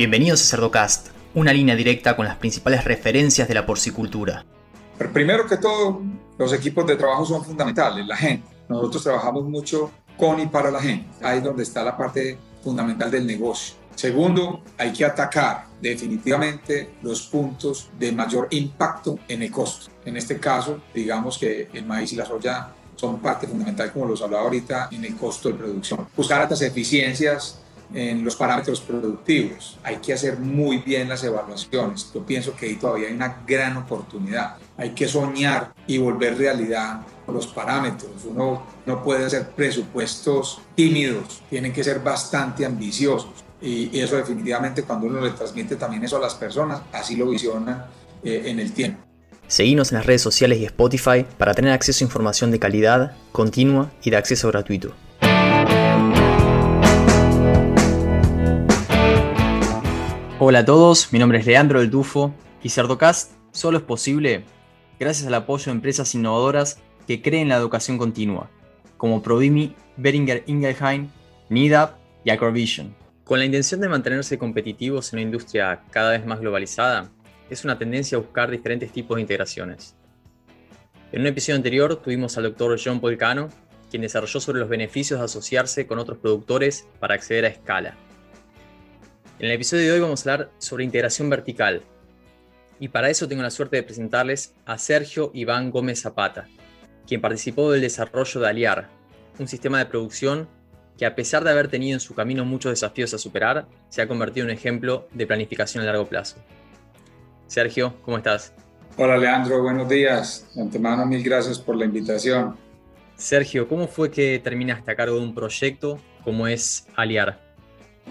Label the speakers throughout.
Speaker 1: Bienvenidos a Cerdocast, una línea directa con las principales referencias de la porcicultura.
Speaker 2: Primero que todo, los equipos de trabajo son fundamentales, la gente. Nosotros trabajamos mucho con y para la gente. Ahí es donde está la parte fundamental del negocio. Segundo, hay que atacar definitivamente los puntos de mayor impacto en el costo. En este caso, digamos que el maíz y la soya son parte fundamental, como los hablaba ahorita, en el costo de producción. Buscar altas eficiencias en los parámetros productivos. Hay que hacer muy bien las evaluaciones. Yo pienso que ahí todavía hay una gran oportunidad. Hay que soñar y volver realidad los parámetros. Uno no puede hacer presupuestos tímidos, tienen que ser bastante ambiciosos. Y eso definitivamente cuando uno le transmite también eso a las personas, así lo visionan eh, en el tiempo.
Speaker 1: Seguimos en las redes sociales y Spotify para tener acceso a información de calidad, continua y de acceso gratuito. Hola a todos, mi nombre es Leandro del Tufo y Cerdocast solo es posible gracias al apoyo de empresas innovadoras que creen la educación continua, como Prodimi, Beringer Ingelheim, NIDAP y Acrovision. Con la intención de mantenerse competitivos en una industria cada vez más globalizada, es una tendencia a buscar diferentes tipos de integraciones. En un episodio anterior tuvimos al doctor John Polcano, quien desarrolló sobre los beneficios de asociarse con otros productores para acceder a escala. En el episodio de hoy vamos a hablar sobre integración vertical. Y para eso tengo la suerte de presentarles a Sergio Iván Gómez Zapata, quien participó del desarrollo de Aliar, un sistema de producción que a pesar de haber tenido en su camino muchos desafíos a superar, se ha convertido en un ejemplo de planificación a largo plazo. Sergio, ¿cómo estás?
Speaker 2: Hola Leandro, buenos días. De antemano, mil gracias por la invitación.
Speaker 1: Sergio, ¿cómo fue que terminaste a cargo de un proyecto como es Aliar?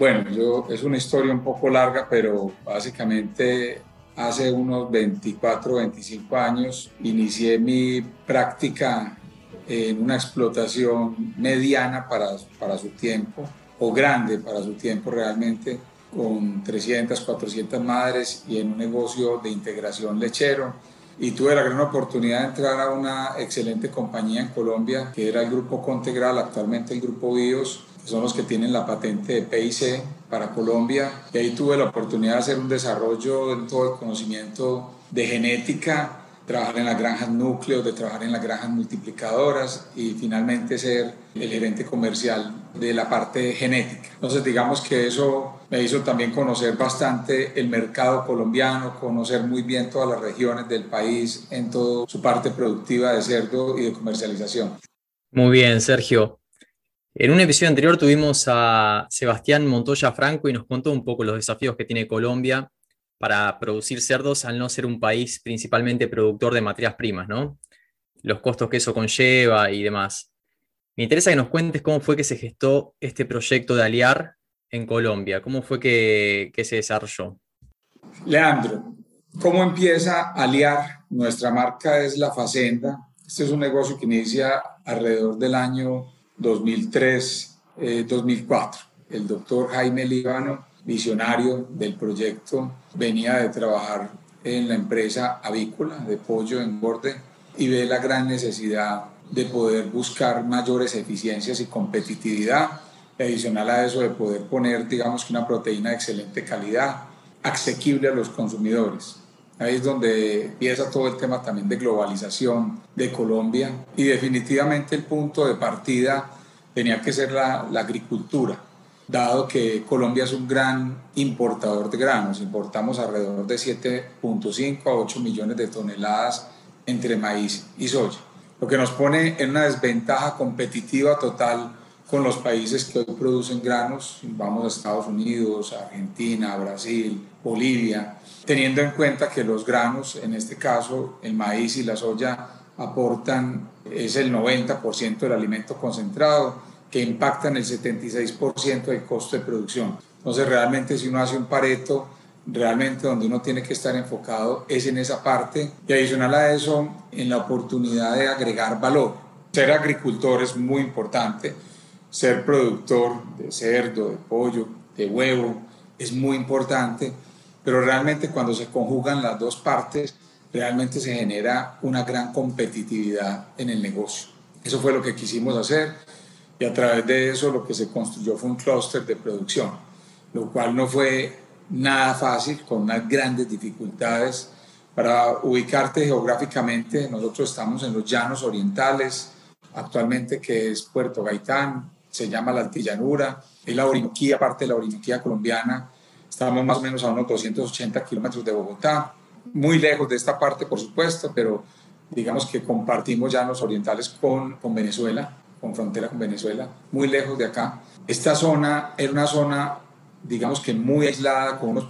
Speaker 2: Bueno, yo, es una historia un poco larga, pero básicamente hace unos 24, 25 años inicié mi práctica en una explotación mediana para, para su tiempo, o grande para su tiempo realmente, con 300, 400 madres y en un negocio de integración lechero. Y tuve la gran oportunidad de entrar a una excelente compañía en Colombia, que era el Grupo Contegral, actualmente el Grupo BIOS, son los que tienen la patente de PIC para Colombia. Y ahí tuve la oportunidad de hacer un desarrollo en todo el conocimiento de genética, trabajar en las granjas núcleos, de trabajar en las granjas multiplicadoras y finalmente ser el gerente comercial de la parte genética. Entonces digamos que eso me hizo también conocer bastante el mercado colombiano, conocer muy bien todas las regiones del país en toda su parte productiva de cerdo y de comercialización.
Speaker 1: Muy bien, Sergio. En un episodio anterior tuvimos a Sebastián Montoya Franco y nos contó un poco los desafíos que tiene Colombia para producir cerdos al no ser un país principalmente productor de materias primas, ¿no? Los costos que eso conlleva y demás. Me interesa que nos cuentes cómo fue que se gestó este proyecto de Aliar en Colombia, cómo fue que, que se desarrolló.
Speaker 2: Leandro, ¿cómo empieza Aliar? Nuestra marca es La Facenda. Este es un negocio que inicia alrededor del año 2003-2004. Eh, el doctor Jaime Líbano, visionario del proyecto, venía de trabajar en la empresa avícola de pollo en borde y ve la gran necesidad de poder buscar mayores eficiencias y competitividad, adicional a eso de poder poner, digamos una proteína de excelente calidad, asequible a los consumidores. Ahí es donde empieza todo el tema también de globalización de Colombia. Y definitivamente el punto de partida tenía que ser la, agricultura, dado que Colombia es un gran importador de granos, importamos alrededor de 7.5 a 8 millones de toneladas entre maíz y soya, lo que nos pone en una desventaja competitiva total con los países que hoy producen granos, vamos a Estados Unidos, Argentina, Brasil, Bolivia, teniendo en cuenta que los granos, en este caso el maíz y la soya, aportan, es el 90% del alimento concentrado, que impactan el 76% del costo de producción. Entonces realmente si uno hace un pareto, realmente donde uno tiene que estar enfocado es en esa parte y adicional a eso, en la oportunidad de agregar valor. Ser agricultor es muy importante, ser productor de cerdo, de pollo, de huevo, es muy importante, pero realmente cuando se conjugan las dos partes, realmente se genera una gran competitividad en el negocio. Eso fue lo que quisimos hacer y a través de eso lo que se construyó fue un clúster de producción, lo cual no fue nada fácil, con unas grandes dificultades. Para ubicarte geográficamente, nosotros estamos en los llanos orientales, actualmente que es Puerto Gaitán, se llama la Altillanura, es la Orinoquía, parte de la Orinoquía colombiana. Estamos más o menos a unos 280 kilómetros de Bogotá, muy lejos de esta parte, por supuesto, pero digamos que compartimos llanos orientales con, con Venezuela, con frontera con Venezuela, muy lejos de acá. Esta zona era una zona, digamos que muy aislada, con unos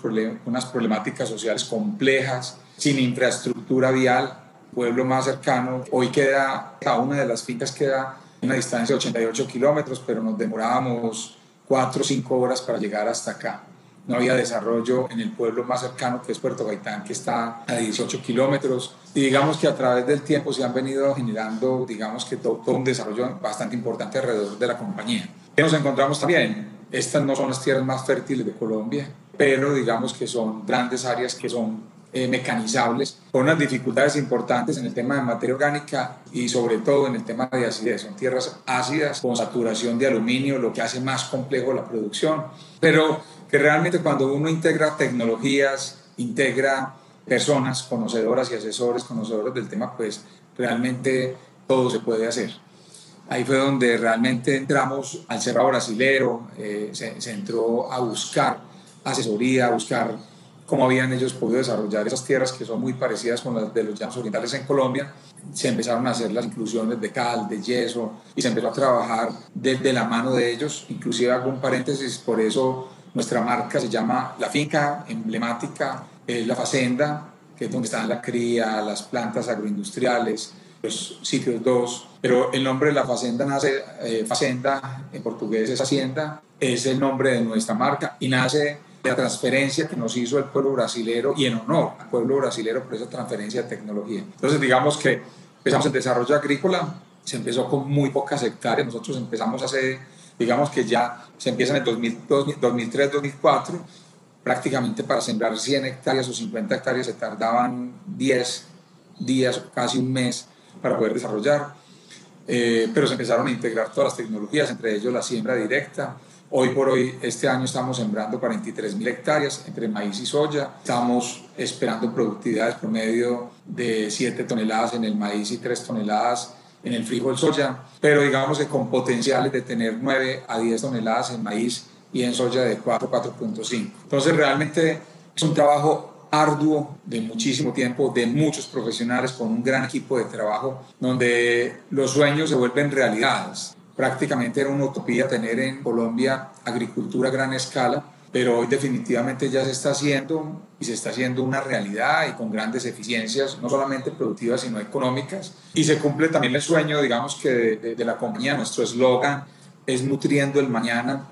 Speaker 2: unas problemáticas sociales complejas, sin infraestructura vial, pueblo más cercano. Hoy queda, cada una de las fincas queda una distancia de 88 kilómetros, pero nos demorábamos 4 o 5 horas para llegar hasta acá. No había desarrollo en el pueblo más cercano, que es Puerto Gaitán, que está a 18 kilómetros. Y digamos que a través del tiempo se han venido generando, digamos que todo, todo un desarrollo bastante importante alrededor de la compañía. ¿Qué nos encontramos también? Estas no son las tierras más fértiles de Colombia, pero digamos que son grandes áreas que son eh, mecanizables, con unas dificultades importantes en el tema de materia orgánica y sobre todo en el tema de acidez. Son tierras ácidas con saturación de aluminio, lo que hace más complejo la producción, pero que realmente cuando uno integra tecnologías, integra personas conocedoras y asesores conocedores del tema, pues realmente todo se puede hacer. Ahí fue donde realmente entramos al cerrado brasilero, eh, se, se entró a buscar asesoría, a buscar cómo habían ellos podido desarrollar esas tierras que son muy parecidas con las de los llanos orientales en Colombia. Se empezaron a hacer las inclusiones de cal, de yeso, y se empezó a trabajar desde la mano de ellos. Inclusive hago un paréntesis, por eso nuestra marca se llama, la finca emblemática es La Facenda, que es donde están la cría, las plantas agroindustriales, los sitios dos. Pero el nombre de la Facenda nace, eh, Facenda en portugués es Hacienda, es el nombre de nuestra marca y nace la transferencia que nos hizo el pueblo brasilero y en honor al pueblo brasilero por esa transferencia de tecnología. Entonces, digamos que empezamos el desarrollo agrícola, se empezó con muy pocas hectáreas, nosotros empezamos hace, digamos que ya se empieza en el 2003, 2004, prácticamente para sembrar 100 hectáreas o 50 hectáreas se tardaban 10 días, casi un mes para poder desarrollar, eh, pero se empezaron a integrar todas las tecnologías, entre ellos la siembra directa, Hoy por hoy, este año estamos sembrando 43 mil hectáreas entre maíz y soya. Estamos esperando productividades promedio de 7 toneladas en el maíz y 3 toneladas en el frijol soya, pero digamos que con potenciales de tener 9 a 10 toneladas en maíz y en soya de 4, 4.5. Entonces realmente es un trabajo arduo de muchísimo tiempo, de muchos profesionales, con un gran equipo de trabajo, donde los sueños se vuelven realidades prácticamente era una utopía tener en Colombia agricultura a gran escala, pero hoy definitivamente ya se está haciendo y se está haciendo una realidad y con grandes eficiencias, no solamente productivas, sino económicas. Y se cumple también el sueño, digamos que de, de la compañía, nuestro eslogan es nutriendo el mañana.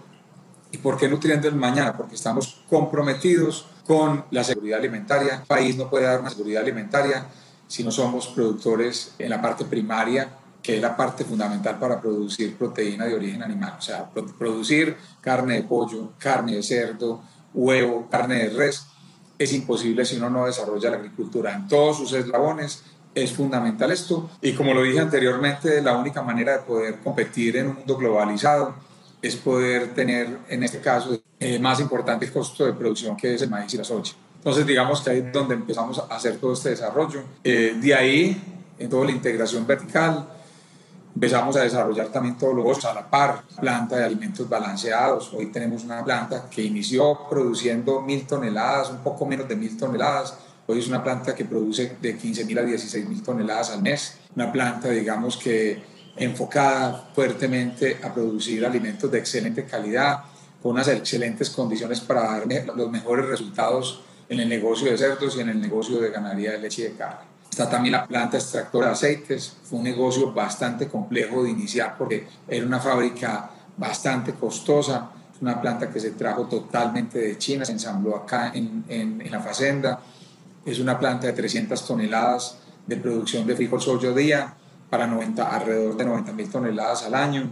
Speaker 2: ¿Y por qué nutriendo el mañana? Porque estamos comprometidos con la seguridad alimentaria. El país no puede dar una seguridad alimentaria si no somos productores en la parte primaria que es la parte fundamental para producir proteína de origen animal. O sea, producir carne de pollo, carne de cerdo, huevo, carne de res, es imposible si uno no desarrolla la agricultura en todos sus eslabones. Es fundamental esto. Y como lo dije anteriormente, la única manera de poder competir en un mundo globalizado es poder tener, en este caso, eh, más importante el costo de producción que es el maíz y la soja. Entonces, digamos que ahí es donde empezamos a hacer todo este desarrollo. Eh, de ahí, en toda la integración vertical, Empezamos a desarrollar también todos los a la par, planta de alimentos balanceados. Hoy tenemos una planta que inició produciendo mil toneladas, un poco menos de mil toneladas. Hoy es una planta que produce de 15 mil a 16 mil toneladas al mes. Una planta, digamos que enfocada fuertemente a producir alimentos de excelente calidad, con unas excelentes condiciones para dar los mejores resultados en el negocio de cerdos y en el negocio de ganadería de leche y de carne. Está también la planta extractora de aceites. Fue un negocio bastante complejo de iniciar porque era una fábrica bastante costosa. Una planta que se trajo totalmente de China, se ensambló acá en, en, la fazenda. Es una planta de 300 toneladas de producción de frijol soya día para 90, alrededor de 90 mil toneladas al año.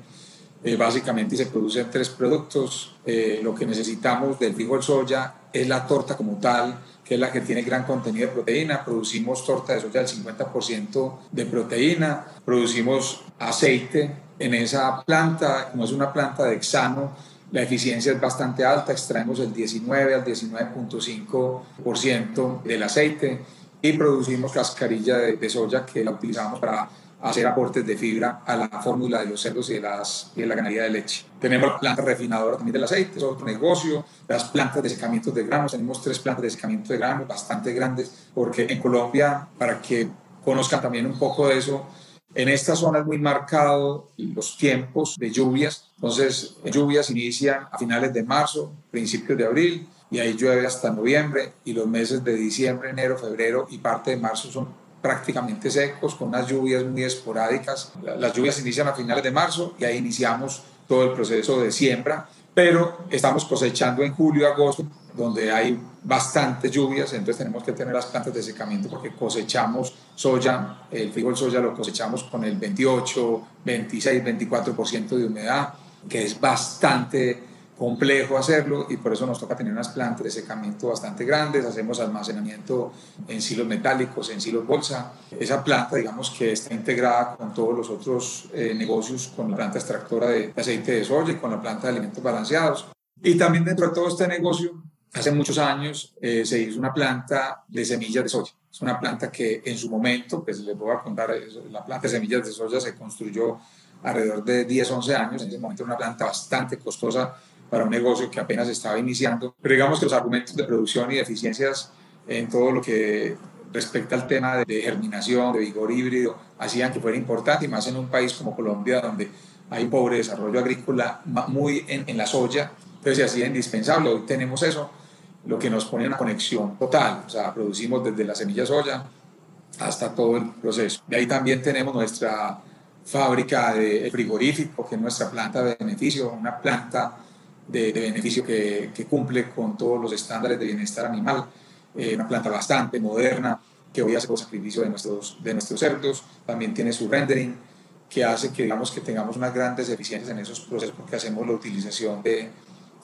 Speaker 2: Eh, básicamente se producen tres productos. Eh, lo que necesitamos del frijol soya es la torta como tal, que es la que tiene gran contenido de proteína. Producimos torta de soya del 50% de proteína, producimos aceite en esa planta, como es una planta de hexano, la eficiencia es bastante alta, extraemos el 19 al 19.5% del aceite. Y producimos cascarilla de, soya que la utilizamos para hacer aportes de fibra a la fórmula de los cerdos y de, las, y de la ganadería de leche. Tenemos la planta refinadora también del aceite, es otro negocio, las plantas de secamiento de granos, tenemos tres plantas de secamiento de granos bastante grandes, porque en Colombia, para que conozcan también un poco de eso, en esta zona es muy marcado los tiempos de lluvias, entonces lluvias inician a finales de marzo, principios de abril, y ahí llueve hasta noviembre, y los meses de diciembre, enero, febrero y parte de marzo son prácticamente secos, con unas lluvias muy esporádicas. Las lluvias inician a finales de marzo y ahí iniciamos todo el proceso de siembra, pero estamos cosechando en julio, agosto, donde hay bastantes lluvias, entonces tenemos que tener las plantas de secamiento porque cosechamos soya, el frijol soya lo cosechamos con el 28, 26, 24% de humedad, que es bastante complejo hacerlo y por eso nos toca tener unas plantas de secamiento bastante grandes, hacemos almacenamiento en silos metálicos, en silos bolsa. Esa planta, digamos que está integrada con todos los otros eh, negocios, con la planta extractora de aceite de soya y con la planta de alimentos balanceados. Y también dentro de todo este negocio Hace muchos años eh, se hizo una planta de semillas de soya. Es una planta que en su momento, pues les voy a contar, la planta de semillas de soya se construyó alrededor de 10, 11 años. En ese momento era una planta bastante costosa para un negocio que apenas estaba iniciando. Pero digamos que los argumentos de producción y de eficiencias en todo lo que respecta al tema de germinación, de vigor híbrido, hacían que fuera importante y más en un país como Colombia donde hay un pobre desarrollo agrícola muy en, en la soya, entonces se hacía indispensable. Hoy tenemos eso lo que nos pone una conexión total, o sea, producimos desde la semilla soya hasta todo el proceso. De ahí también tenemos nuestra fábrica de frigorífico, que es nuestra planta de beneficio, una planta de, beneficio que, que, cumple con todos los estándares de bienestar animal, eh, una planta bastante moderna, que hoy hace el sacrificio de nuestros, de nuestros cerdos, también tiene su rendering, que hace que, digamos, que tengamos unas grandes eficiencias en esos procesos porque hacemos la utilización de,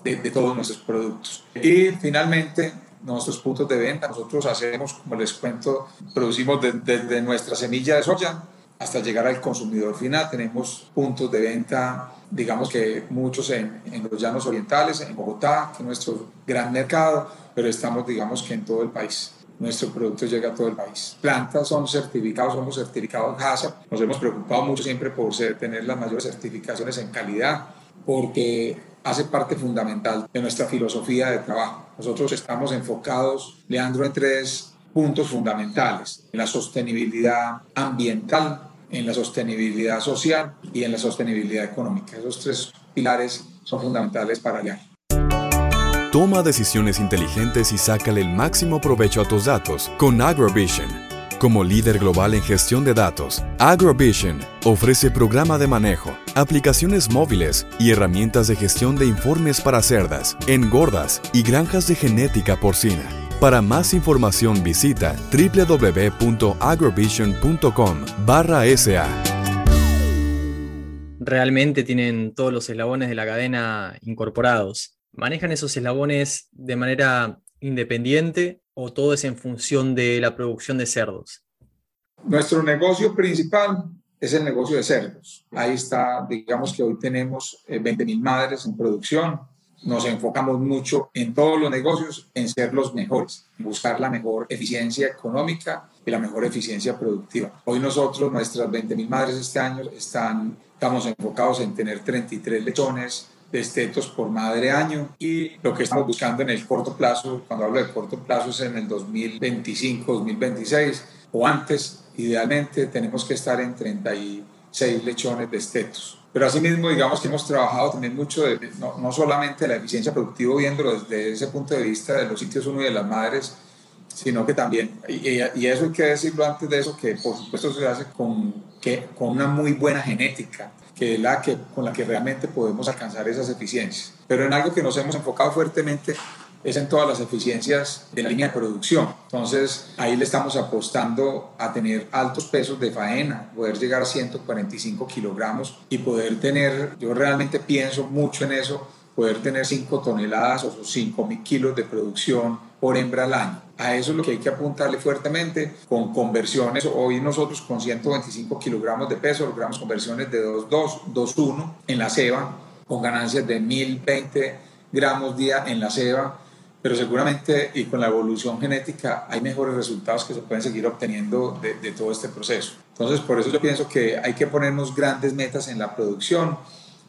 Speaker 2: de, todos nuestros productos. Y finalmente, nuestros puntos de venta, nosotros hacemos, como les cuento, producimos desde nuestra semilla de soya hasta llegar al consumidor final. Tenemos puntos de venta, digamos que muchos en, en, los llanos orientales, en Bogotá, que es nuestro gran mercado, pero estamos, digamos que en todo el país. Nuestro producto llega a todo el país. Plantas son certificados, somos certificados HACCP. Nos hemos preocupado mucho siempre por ser, tener las mayores certificaciones en calidad, porque hace parte fundamental de nuestra filosofía de trabajo. Nosotros estamos enfocados, Leandro, en tres puntos fundamentales, en la sostenibilidad ambiental, en la sostenibilidad social y en la sostenibilidad económica. Esos tres pilares son fundamentales para allá.
Speaker 3: Toma decisiones inteligentes y sácale el máximo provecho a tus datos con AgroVision como líder global en gestión de datos, AgroVision ofrece programa de manejo, aplicaciones móviles y herramientas de gestión de informes para cerdas, engordas y granjas de genética porcina. Para más información visita www.agrovision.com/sa.
Speaker 1: Realmente tienen todos los eslabones de la cadena incorporados. ¿Manejan esos eslabones de manera independiente o todo es en función de la producción de cerdos?
Speaker 2: Nuestro negocio principal es el negocio de cerdos. Ahí está, digamos que hoy tenemos 20.000 eh, madres en producción. Nos enfocamos mucho en todos los negocios en ser los mejores, buscar la mejor eficiencia económica y la mejor eficiencia productiva. Hoy nosotros, nuestras 20.000 madres este año, están, estamos enfocados en tener 33 lechones, de estetos por madre año y lo que estamos buscando en el corto plazo, cuando hablo de corto plazo es en el 2025, 2026 o antes, idealmente tenemos que estar en 36 lechones de estetos. Pero asimismo, digamos que hemos trabajado también mucho, de, no, no, solamente la eficiencia productiva, viéndolo desde ese punto de vista de los sitios uno y de las madres, sino que también, y, y, eso hay que decirlo antes de eso, que por supuesto se hace con, que, con una muy buena genética que es la que, con la que realmente podemos alcanzar esas eficiencias. Pero en algo que nos hemos enfocado fuertemente es en todas las eficiencias de la línea de producción. Entonces ahí le estamos apostando a tener altos pesos de faena, poder llegar a 145 kilogramos y poder tener, yo realmente pienso mucho en eso, poder tener 5 toneladas o 5 mil kilos de producción por hembra al año. A eso es lo que hay que apuntarle fuertemente con conversiones. Hoy nosotros con 125 kilogramos de peso logramos conversiones de 2.2, 2.1 en la ceba con ganancias de 1020 gramos día en la ceba, pero seguramente y con la evolución genética hay mejores resultados que se pueden seguir obteniendo de, todo este proceso. Entonces, por eso yo pienso que hay que ponernos grandes metas en la producción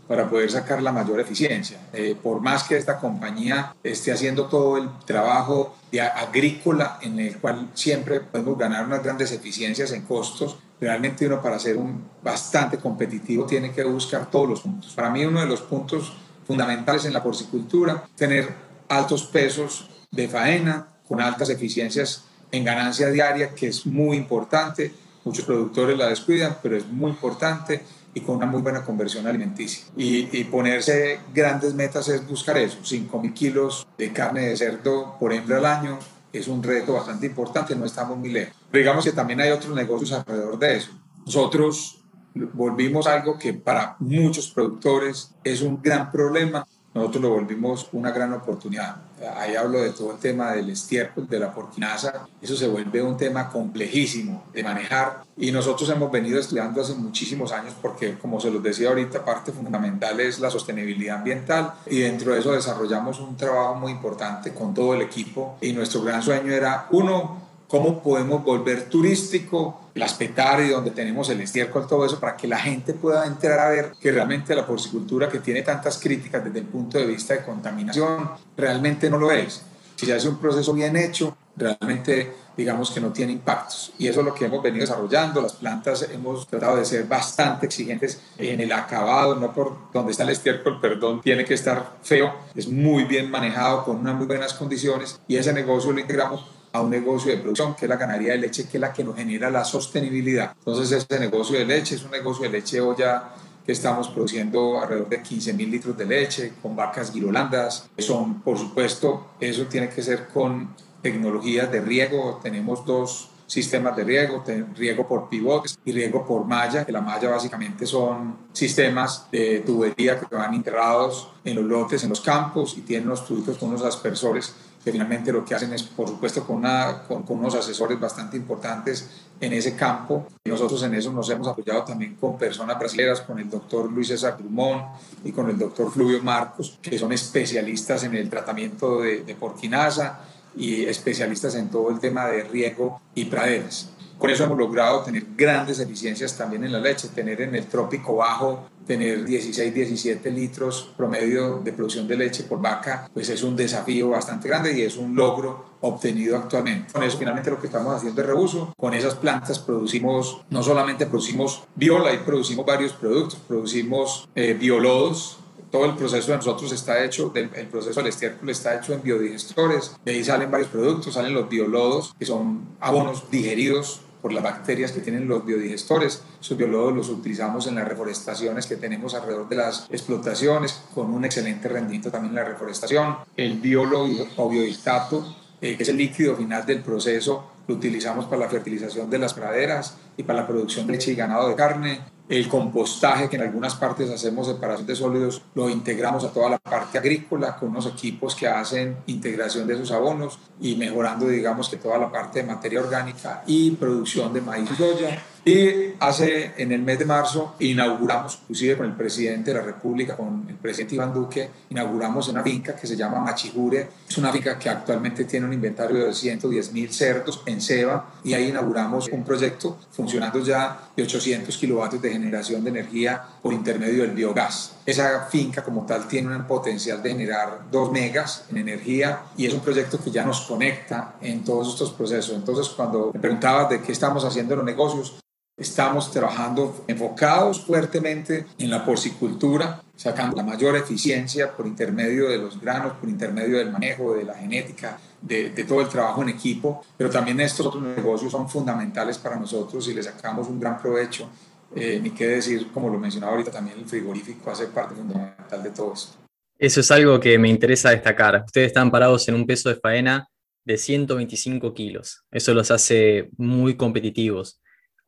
Speaker 2: para poder sacar la mayor eficiencia. Eh, por más que esta compañía esté haciendo todo el trabajo de agrícola en el cual siempre podemos ganar unas grandes eficiencias en costos, realmente uno para ser un bastante competitivo tiene que buscar todos los puntos. Para mí uno de los puntos fundamentales en la porcicultura, tener altos pesos de faena con altas eficiencias en ganancia diaria, que es muy importante. Muchos productores la descuidan, pero es muy importante y con una muy buena conversión alimenticia. Y, ponerse grandes metas es buscar eso, 5.000 kilos de carne de cerdo por hembra al año, es un reto bastante importante, no estamos muy lejos. digamos que también hay otros negocios alrededor de eso. Nosotros volvimos algo que para muchos productores es un gran problema nosotros lo volvimos una gran oportunidad. Ahí hablo de todo el tema del estiércol, de la porquinaza. Eso se vuelve un tema complejísimo de manejar y nosotros hemos venido estudiando hace muchísimos años porque, como se los decía ahorita, parte fundamental es la sostenibilidad ambiental y dentro de eso desarrollamos un trabajo muy importante con todo el equipo y nuestro gran sueño era, uno, cómo podemos volver turístico las y donde tenemos el estiércol, todo eso, para que la gente pueda entrar a ver que realmente la porcicultura que tiene tantas críticas desde el punto de vista de contaminación, realmente no lo es. Si se hace un proceso bien hecho, realmente digamos que no tiene impactos. Y eso es lo que hemos venido desarrollando. Las plantas hemos tratado de ser bastante exigentes en el acabado, no por donde está el estiércol, perdón, tiene que estar feo, es muy bien manejado con unas muy buenas condiciones y ese negocio lo integramos a un negocio de producción, que es la ganadería de leche, que es la que nos genera la sostenibilidad. Entonces, este negocio de leche es un negocio de leche olla que estamos produciendo alrededor de 15 mil litros de leche con vacas girolandas. Son, por supuesto, eso tiene que ser con tecnologías de riego. Tenemos dos sistemas de riego, riego por pivotes y riego por malla, que la malla básicamente son sistemas de tubería que van integrados en los lotes, en los campos y tienen unos tubitos con unos aspersores que finalmente lo que hacen es, por supuesto, con, una, con, unos asesores bastante importantes en ese campo. Nosotros en eso nos hemos apoyado también con personas brasileñas, con el doctor Luis César Drummond y con el doctor Fluvio Marcos, que son especialistas en el tratamiento de, de porquinaza y especialistas en todo el tema de riego y praderas. Con eso hemos logrado tener grandes eficiencias también en la leche, tener en el trópico bajo, tener 16, 17 litros promedio de producción de leche por vaca, pues es un desafío bastante grande y es un logro obtenido actualmente. Con eso finalmente lo que estamos haciendo es reuso. Con esas plantas producimos, no solamente producimos viola, y producimos varios productos, producimos eh, biolodos, todo el proceso de nosotros está hecho, el proceso del estiércol está hecho en biodigestores, de ahí salen varios productos, salen los biolodos, que son abonos digeridos por las bacterias que tienen los biodigestores. Esos biólogos los utilizamos en las reforestaciones que tenemos alrededor de las explotaciones, con un excelente rendimiento también en la reforestación. El biólogo o biodistato, eh, que es el líquido final del proceso, lo utilizamos para la fertilización de las praderas y para la producción de leche y ganado de carne el compostaje, que en algunas partes hacemos separación de sólidos, lo integramos a toda la parte agrícola con unos equipos que hacen integración de esos abonos y mejorando, digamos, que toda la parte de materia orgánica y producción de maíz y soya y hace, en el mes de marzo, inauguramos, inclusive con el presidente de la República, con el presidente Iván Duque, inauguramos una finca que se llama Machijure. Es una finca que actualmente tiene un inventario de 210 mil cerdos en ceba y ahí inauguramos un proyecto funcionando ya de 800 kilovatios de generación de energía por intermedio del biogás. Esa finca como tal tiene un potencial de generar 2 megas en energía y es un proyecto que ya nos conecta en todos estos procesos. Entonces, cuando me preguntabas de qué estamos haciendo los negocios, Estamos trabajando enfocados fuertemente en la porcicultura, sacando la mayor eficiencia por intermedio de los granos, por intermedio del manejo, de la genética, de, todo el trabajo en equipo, pero también estos otros negocios son fundamentales para nosotros y les sacamos un gran provecho. Eh, ni qué decir, como lo mencionaba ahorita, también el frigorífico hace parte fundamental de todo esto.
Speaker 1: Eso es algo que me interesa destacar. Ustedes están parados en un peso de faena de 125 kilos. Eso los hace muy competitivos.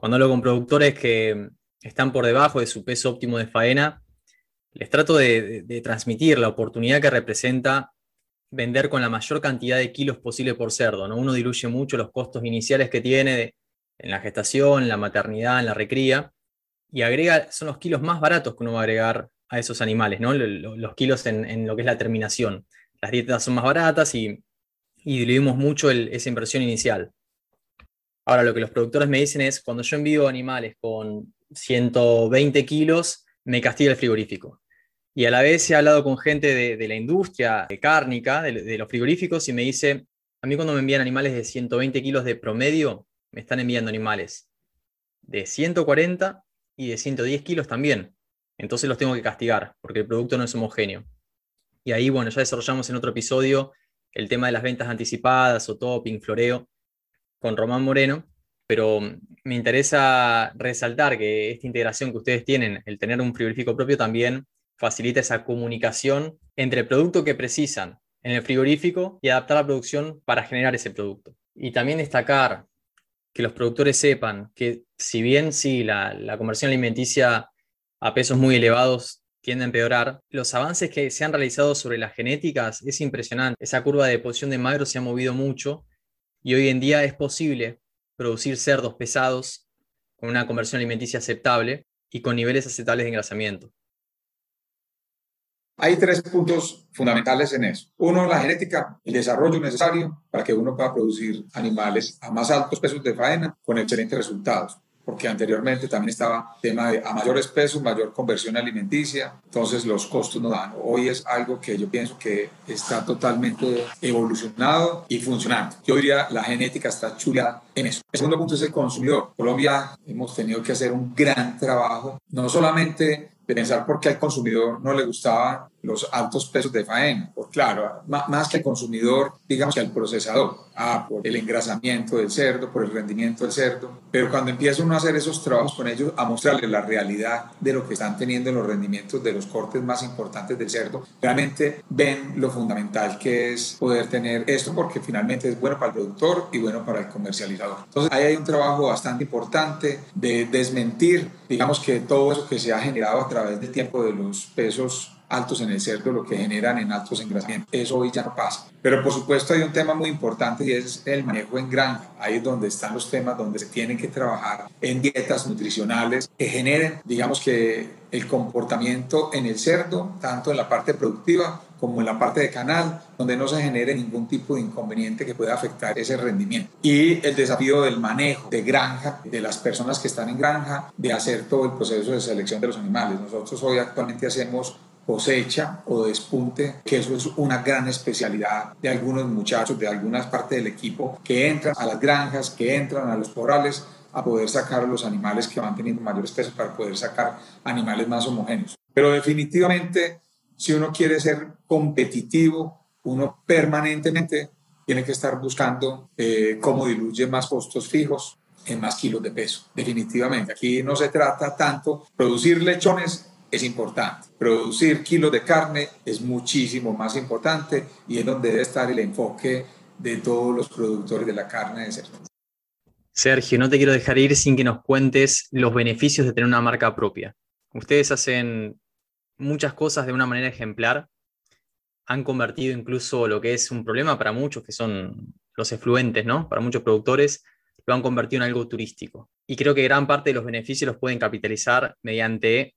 Speaker 1: Cuando hablo con productores que están por debajo de su peso óptimo de faena, les trato de, transmitir la oportunidad que representa vender con la mayor cantidad de kilos posible por cerdo. ¿no? Uno diluye mucho los costos iniciales que tiene en la gestación, en la maternidad, en la recría, y agrega, son los kilos más baratos que uno va a agregar a esos animales. Los, kilos en, lo que es la terminación. Las dietas son más baratas y, diluimos mucho esa inversión inicial. Ahora, lo que los productores me dicen es, cuando yo envío animales con 120 kilos, me castiga el frigorífico. Y a la vez he hablado con gente de, la industria cárnica, de, de, los frigoríficos, y me dice, a mí cuando me envían animales de 120 kilos de promedio, me están enviando animales de 140 y de 110 kilos también. Entonces los tengo que castigar, porque el producto no es homogéneo. Y ahí, bueno, ya desarrollamos en otro episodio el tema de las ventas anticipadas o topping, floreo, con Román Moreno, pero me interesa resaltar que esta integración que ustedes tienen, el tener un frigorífico propio, también facilita esa comunicación entre el producto que precisan en el frigorífico y adaptar la producción para generar ese producto. Y también destacar que los productores sepan que si bien sí, la, la conversión alimenticia a pesos muy elevados tiende a empeorar. Los avances que se han realizado sobre las genéticas es impresionante. Esa curva de deposición de magro se ha movido mucho y hoy en día es posible producir cerdos pesados con una conversión alimenticia aceptable y con niveles aceptables de engrasamiento.
Speaker 2: Hay tres puntos fundamentales en eso. Uno, la genética, el desarrollo necesario para que uno pueda producir animales a más altos pesos de faena con excelentes resultados porque anteriormente también estaba tema de a mayores pesos, mayor conversión alimenticia, entonces los costos no dan. Hoy es algo que yo pienso que está totalmente evolucionado y funcionando. Yo diría la genética está chula en eso. El segundo punto es el consumidor. Colombia hemos tenido que hacer un gran trabajo, no solamente pensar por qué al consumidor no le gustaban los altos pesos de faena. Por claro, más que al consumidor, digamos que al procesador. Ah, por el engrasamiento del cerdo, por el rendimiento del cerdo. Pero cuando empieza uno a hacer esos trabajos con ellos, a mostrarles la realidad de lo que están teniendo en los rendimientos de los cortes más importantes del cerdo, realmente ven lo fundamental que es poder tener esto porque finalmente es bueno para el productor y bueno para el comercializador. Entonces ahí hay un trabajo bastante importante de desmentir, digamos que todo eso que se ha generado a través del tiempo de los pesos altos en el cerdo, lo que generan en altos engrasamientos. Eso hoy ya no pasa. Pero por supuesto hay un tema muy importante y es el manejo en granja. Ahí es donde están los temas donde se tienen que trabajar en dietas nutricionales que generen, digamos que el comportamiento en el cerdo, tanto en la parte productiva como en la parte de canal, donde no se genere ningún tipo de inconveniente que pueda afectar ese rendimiento. Y el desafío del manejo de granja, de las personas que están en granja, de hacer todo el proceso de selección de los animales. Nosotros hoy actualmente hacemos cosecha o despunte, que eso es una gran especialidad de algunos muchachos, de algunas partes del equipo que entran a las granjas, que entran a los corrales a poder sacar los animales que van teniendo mayores pesos para poder sacar animales más homogéneos. Pero definitivamente, si uno quiere ser competitivo, uno permanentemente tiene que estar buscando eh, cómo diluye más costos fijos en más kilos de peso. Definitivamente, aquí no se trata tanto producir lechones es importante. Producir kilos de carne es muchísimo más importante y es donde debe estar el enfoque de todos los productores de la carne de cerdo.
Speaker 1: Sergio, no te quiero dejar ir sin que nos cuentes los beneficios de tener una marca propia. Ustedes hacen muchas cosas de una manera ejemplar, han convertido incluso lo que es un problema para muchos, que son los efluentes, ¿no? Para muchos productores, lo han convertido en algo turístico. Y creo que gran parte de los beneficios los pueden capitalizar mediante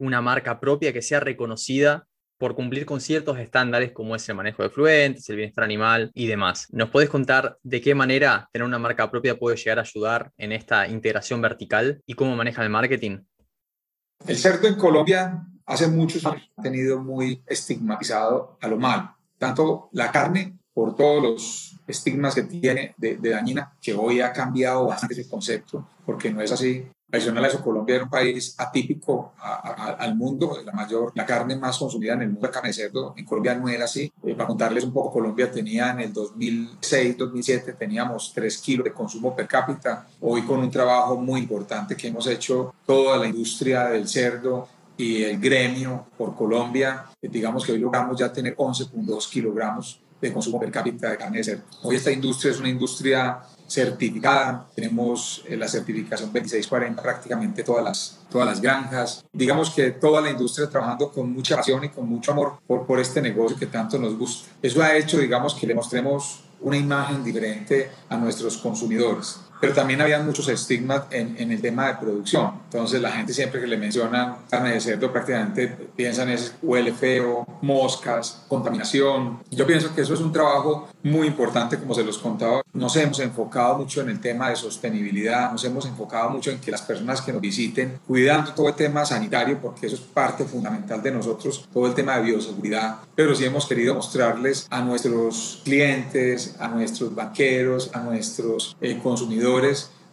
Speaker 1: una marca propia que sea reconocida por cumplir con ciertos estándares como es el manejo de fluentes, el bienestar animal y demás. ¿Nos puedes contar de qué manera tener una marca propia puede llegar a ayudar en esta integración vertical y cómo maneja el marketing?
Speaker 2: El cerdo en Colombia hace muchos años ha tenido muy estigmatizado a lo mal, tanto la carne por todos los estigmas que tiene de, dañina, que hoy ha cambiado bastante ese concepto, porque no es así. Adicional a eso, Colombia era un país atípico al mundo, la mayor, la carne más consumida en el mundo, la carne de cerdo, en Colombia no era así. Eh, para contarles un poco, Colombia tenía en el 2006-2007, teníamos 3 kilos de consumo per cápita. Hoy con un trabajo muy importante que hemos hecho toda la industria del cerdo y el gremio por Colombia, eh, digamos que hoy logramos ya tener 11.2 kilogramos de consumo per cápita de carne de cerdo. Hoy esta industria es una industria certificada, tenemos eh, la certificación 2640 prácticamente todas las, todas las granjas. Digamos que toda la industria trabajando con mucha pasión y con mucho amor por, por este negocio que tanto nos gusta. Eso ha hecho, digamos, que le mostremos una imagen diferente a nuestros consumidores. Pero también había muchos estigmas en, en, el tema de producción. Entonces la gente siempre que le mencionan carne de cerdo prácticamente piensan es huele feo, moscas, contaminación. Yo pienso que eso es un trabajo muy importante, como se los contaba. Nos hemos enfocado mucho en el tema de sostenibilidad, nos hemos enfocado mucho en que las personas que nos visiten, cuidando todo el tema sanitario, porque eso es parte fundamental de nosotros, todo el tema de bioseguridad, pero sí hemos querido mostrarles a nuestros clientes, a nuestros banqueros, a nuestros eh, consumidores,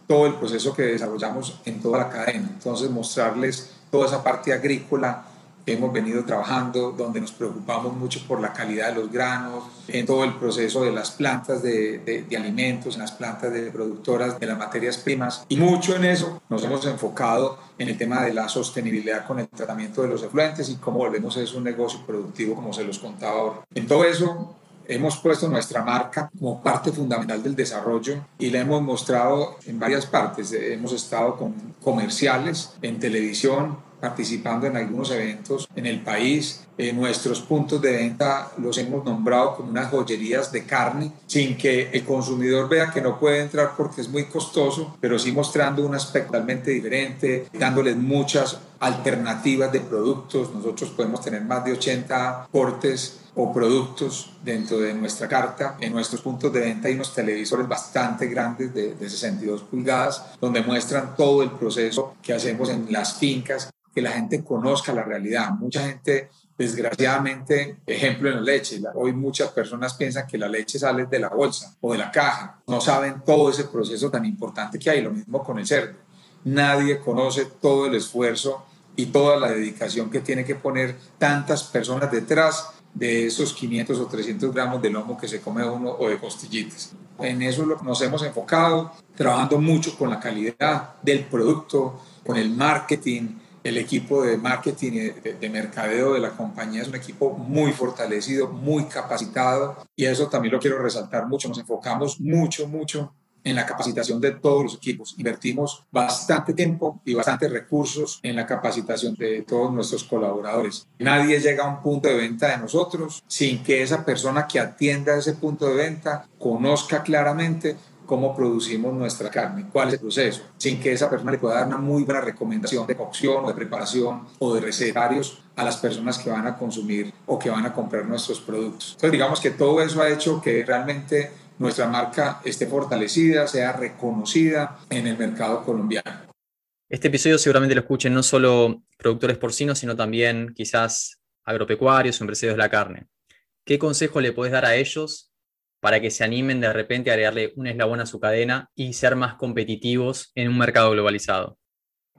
Speaker 2: todo el proceso que desarrollamos en toda la cadena. Entonces, mostrarles toda esa parte agrícola que hemos venido trabajando, donde nos preocupamos mucho por la calidad de los granos, en todo el proceso de las plantas de, de, de, alimentos, en las plantas de productoras de las materias primas. Y mucho en eso nos hemos enfocado en el tema de la sostenibilidad con el tratamiento de los efluentes y cómo volvemos a eso un negocio productivo, como se los contaba ahora. En todo eso hemos puesto nuestra marca como parte fundamental del desarrollo y la hemos mostrado en varias partes. Hemos estado con comerciales en televisión, participando en algunos eventos en el país. Eh, nuestros puntos de venta los hemos nombrado como unas joyerías de carne, sin que el consumidor vea que no puede entrar porque es muy costoso, pero sí mostrando un aspecto totalmente diferente, dándoles muchas alternativas de productos. Nosotros podemos tener más de 80 cortes o productos dentro de nuestra carta. En nuestros puntos de venta hay unos televisores bastante grandes de, de 62 pulgadas donde muestran todo el proceso que hacemos en las fincas, que la gente conozca la realidad. Mucha gente, desgraciadamente, ejemplo en la leche, hoy muchas personas piensan que la leche sale de la bolsa o de la caja, no saben todo ese proceso tan importante que hay, lo mismo con el cerdo. Nadie conoce todo el esfuerzo y toda la dedicación que tiene que poner tantas personas detrás de esos 500 o 300 gramos de lomo que se come uno o de costillitas. En eso nos hemos enfocado, trabajando mucho con la calidad del producto, con el marketing. El equipo de marketing y de, de, mercadeo de la compañía es un equipo muy fortalecido, muy capacitado y eso también lo quiero resaltar mucho. Nos enfocamos mucho, mucho en la capacitación de todos los equipos. Invertimos bastante tiempo y bastantes recursos en la capacitación de todos nuestros colaboradores. Nadie llega a un punto de venta de nosotros sin que esa persona que atienda ese punto de venta conozca claramente cómo producimos nuestra carne, cuál es el proceso, sin que esa persona le pueda dar una muy buena recomendación de cocción o de preparación o de recetarios a las personas que van a consumir o que van a comprar nuestros productos. Entonces digamos que todo eso ha hecho que realmente nuestra marca esté fortalecida, sea reconocida en el mercado colombiano.
Speaker 1: Este episodio seguramente lo escuchen no solo productores porcinos, sino también quizás agropecuarios o empresarios de la carne. ¿Qué consejo le puedes dar a ellos para que se animen de repente a agregarle un eslabón a su cadena y ser más competitivos en un mercado globalizado?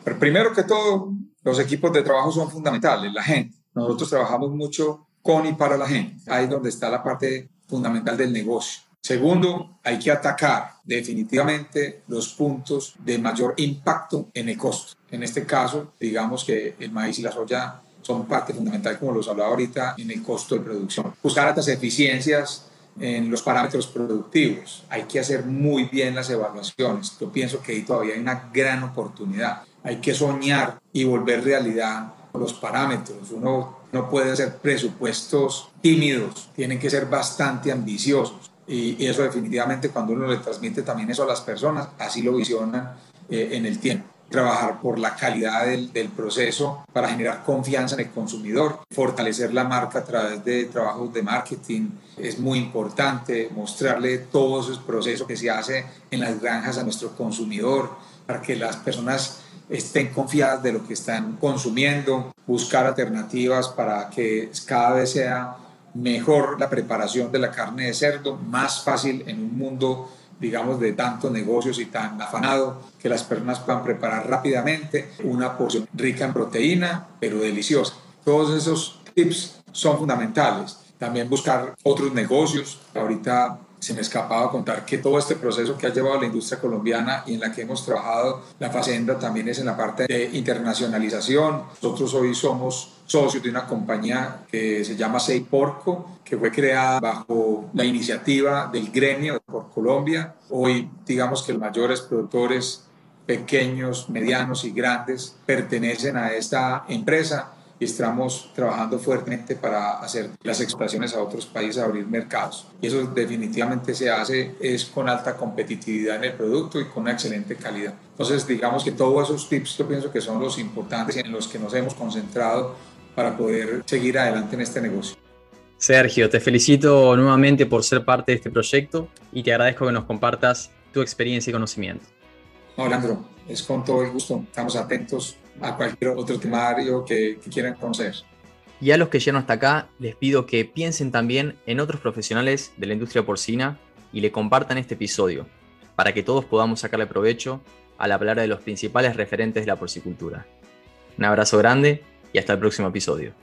Speaker 2: Pero primero que todo, los equipos de trabajo son fundamentales, la gente. Nosotros trabajamos mucho con y para la gente. Ahí es donde está la parte fundamental del negocio. Segundo, hay que atacar definitivamente los puntos de mayor impacto en el costo. En este caso, digamos que el maíz y la soya son parte fundamental, como los hablaba ahorita, en el costo de producción. Buscar altas eficiencias en los parámetros productivos. Hay que hacer muy bien las evaluaciones. Yo pienso que ahí todavía hay una gran oportunidad. Hay que soñar y volver realidad los parámetros. Uno no puede hacer presupuestos tímidos, tienen que ser bastante ambiciosos. Y, eso definitivamente cuando uno le transmite también eso a las personas, así lo visionan eh, en el tiempo. Trabajar por la calidad del, del, proceso para generar confianza en el consumidor, fortalecer la marca a través de trabajos de marketing es muy importante, mostrarle todos esos procesos que se hace en las granjas a nuestro consumidor para que las personas estén confiadas de lo que están consumiendo, buscar alternativas para que cada vez sea mejor la preparación de la carne de cerdo, más fácil en un mundo, digamos, de tantos negocios y tan afanado, que las personas puedan preparar rápidamente una porción rica en proteína, pero deliciosa. Todos esos tips son fundamentales. También buscar otros negocios. Ahorita se me escapaba contar que todo este proceso que ha llevado la industria colombiana y en la que hemos trabajado la Facenda también es en la parte de internacionalización. Nosotros hoy somos socios de una compañía que se llama Sei Porco, que fue creada bajo la iniciativa del gremio por Colombia. Hoy digamos que los mayores productores pequeños, medianos y grandes pertenecen a esta empresa y estamos trabajando fuertemente para hacer las exportaciones a otros países, abrir mercados. Y eso definitivamente se hace es con alta competitividad en el producto y con una excelente calidad. Entonces, digamos que todos esos tips yo pienso que son los importantes en los que nos hemos concentrado para poder seguir adelante en este negocio.
Speaker 1: Sergio, te felicito nuevamente por ser parte de este proyecto y te agradezco que nos compartas tu experiencia y conocimiento.
Speaker 2: No, Leandro, es con todo el gusto. Estamos atentos a cualquier otro temario que, quieran conocer.
Speaker 1: Y a los que llegan hasta acá, les pido que piensen también en otros profesionales de la industria porcina y le compartan este episodio, para que todos podamos sacarle provecho a la palabra de los principales referentes de la porcicultura. Un abrazo grande y hasta el próximo episodio.